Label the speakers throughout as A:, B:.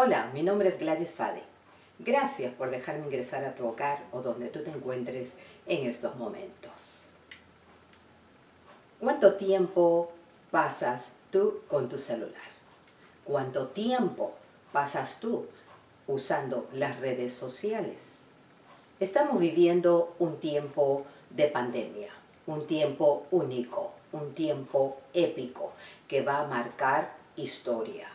A: Hola, mi nombre es Gladys Fade. Gracias por dejarme ingresar a tu hogar o donde tú te encuentres en estos momentos. ¿Cuánto tiempo pasas tú con tu celular? ¿Cuánto tiempo pasas tú usando las redes sociales? Estamos viviendo un tiempo de pandemia, un tiempo único, un tiempo épico que va a marcar historia.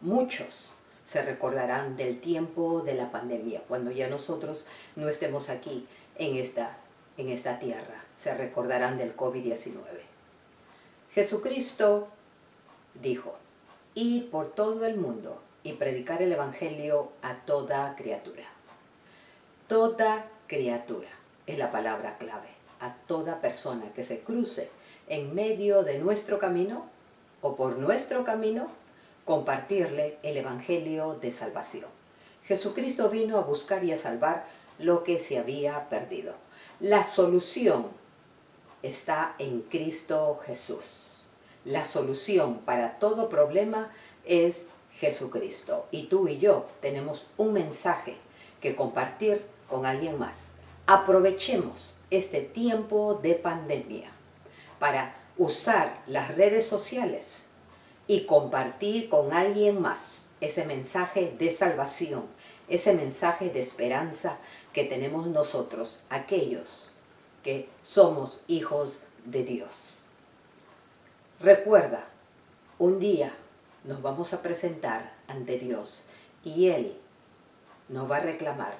A: Muchos se recordarán del tiempo de la pandemia, cuando ya nosotros no estemos aquí en esta, en esta tierra. Se recordarán del COVID-19. Jesucristo dijo, ir por todo el mundo y predicar el Evangelio a toda criatura. Toda criatura es la palabra clave. A toda persona que se cruce en medio de nuestro camino o por nuestro camino compartirle el Evangelio de salvación. Jesucristo vino a buscar y a salvar lo que se había perdido. La solución está en Cristo Jesús. La solución para todo problema es Jesucristo. Y tú y yo tenemos un mensaje que compartir con alguien más. Aprovechemos este tiempo de pandemia para usar las redes sociales y compartir con alguien más ese mensaje de salvación, ese mensaje de esperanza que tenemos nosotros, aquellos que somos hijos de Dios. Recuerda, un día nos vamos a presentar ante Dios y Él nos va a reclamar.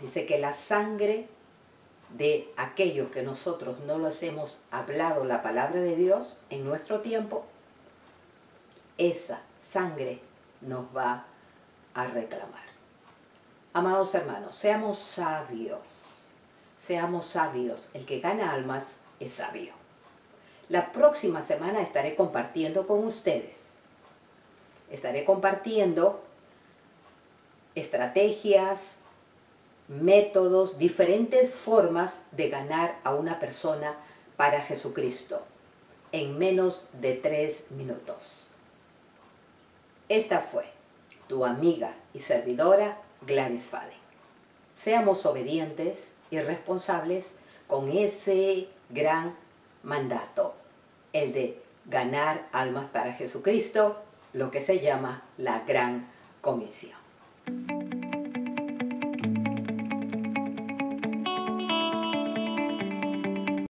A: Dice que la sangre de aquellos que nosotros no les hemos hablado la palabra de Dios en nuestro tiempo, esa sangre nos va a reclamar. Amados hermanos, seamos sabios, seamos sabios. El que gana almas es sabio. La próxima semana estaré compartiendo con ustedes. Estaré compartiendo estrategias, métodos, diferentes formas de ganar a una persona para Jesucristo en menos de tres minutos. Esta fue tu amiga y servidora Gladys Faden. Seamos obedientes y responsables con ese gran mandato, el de ganar almas para Jesucristo, lo que se llama la gran comisión.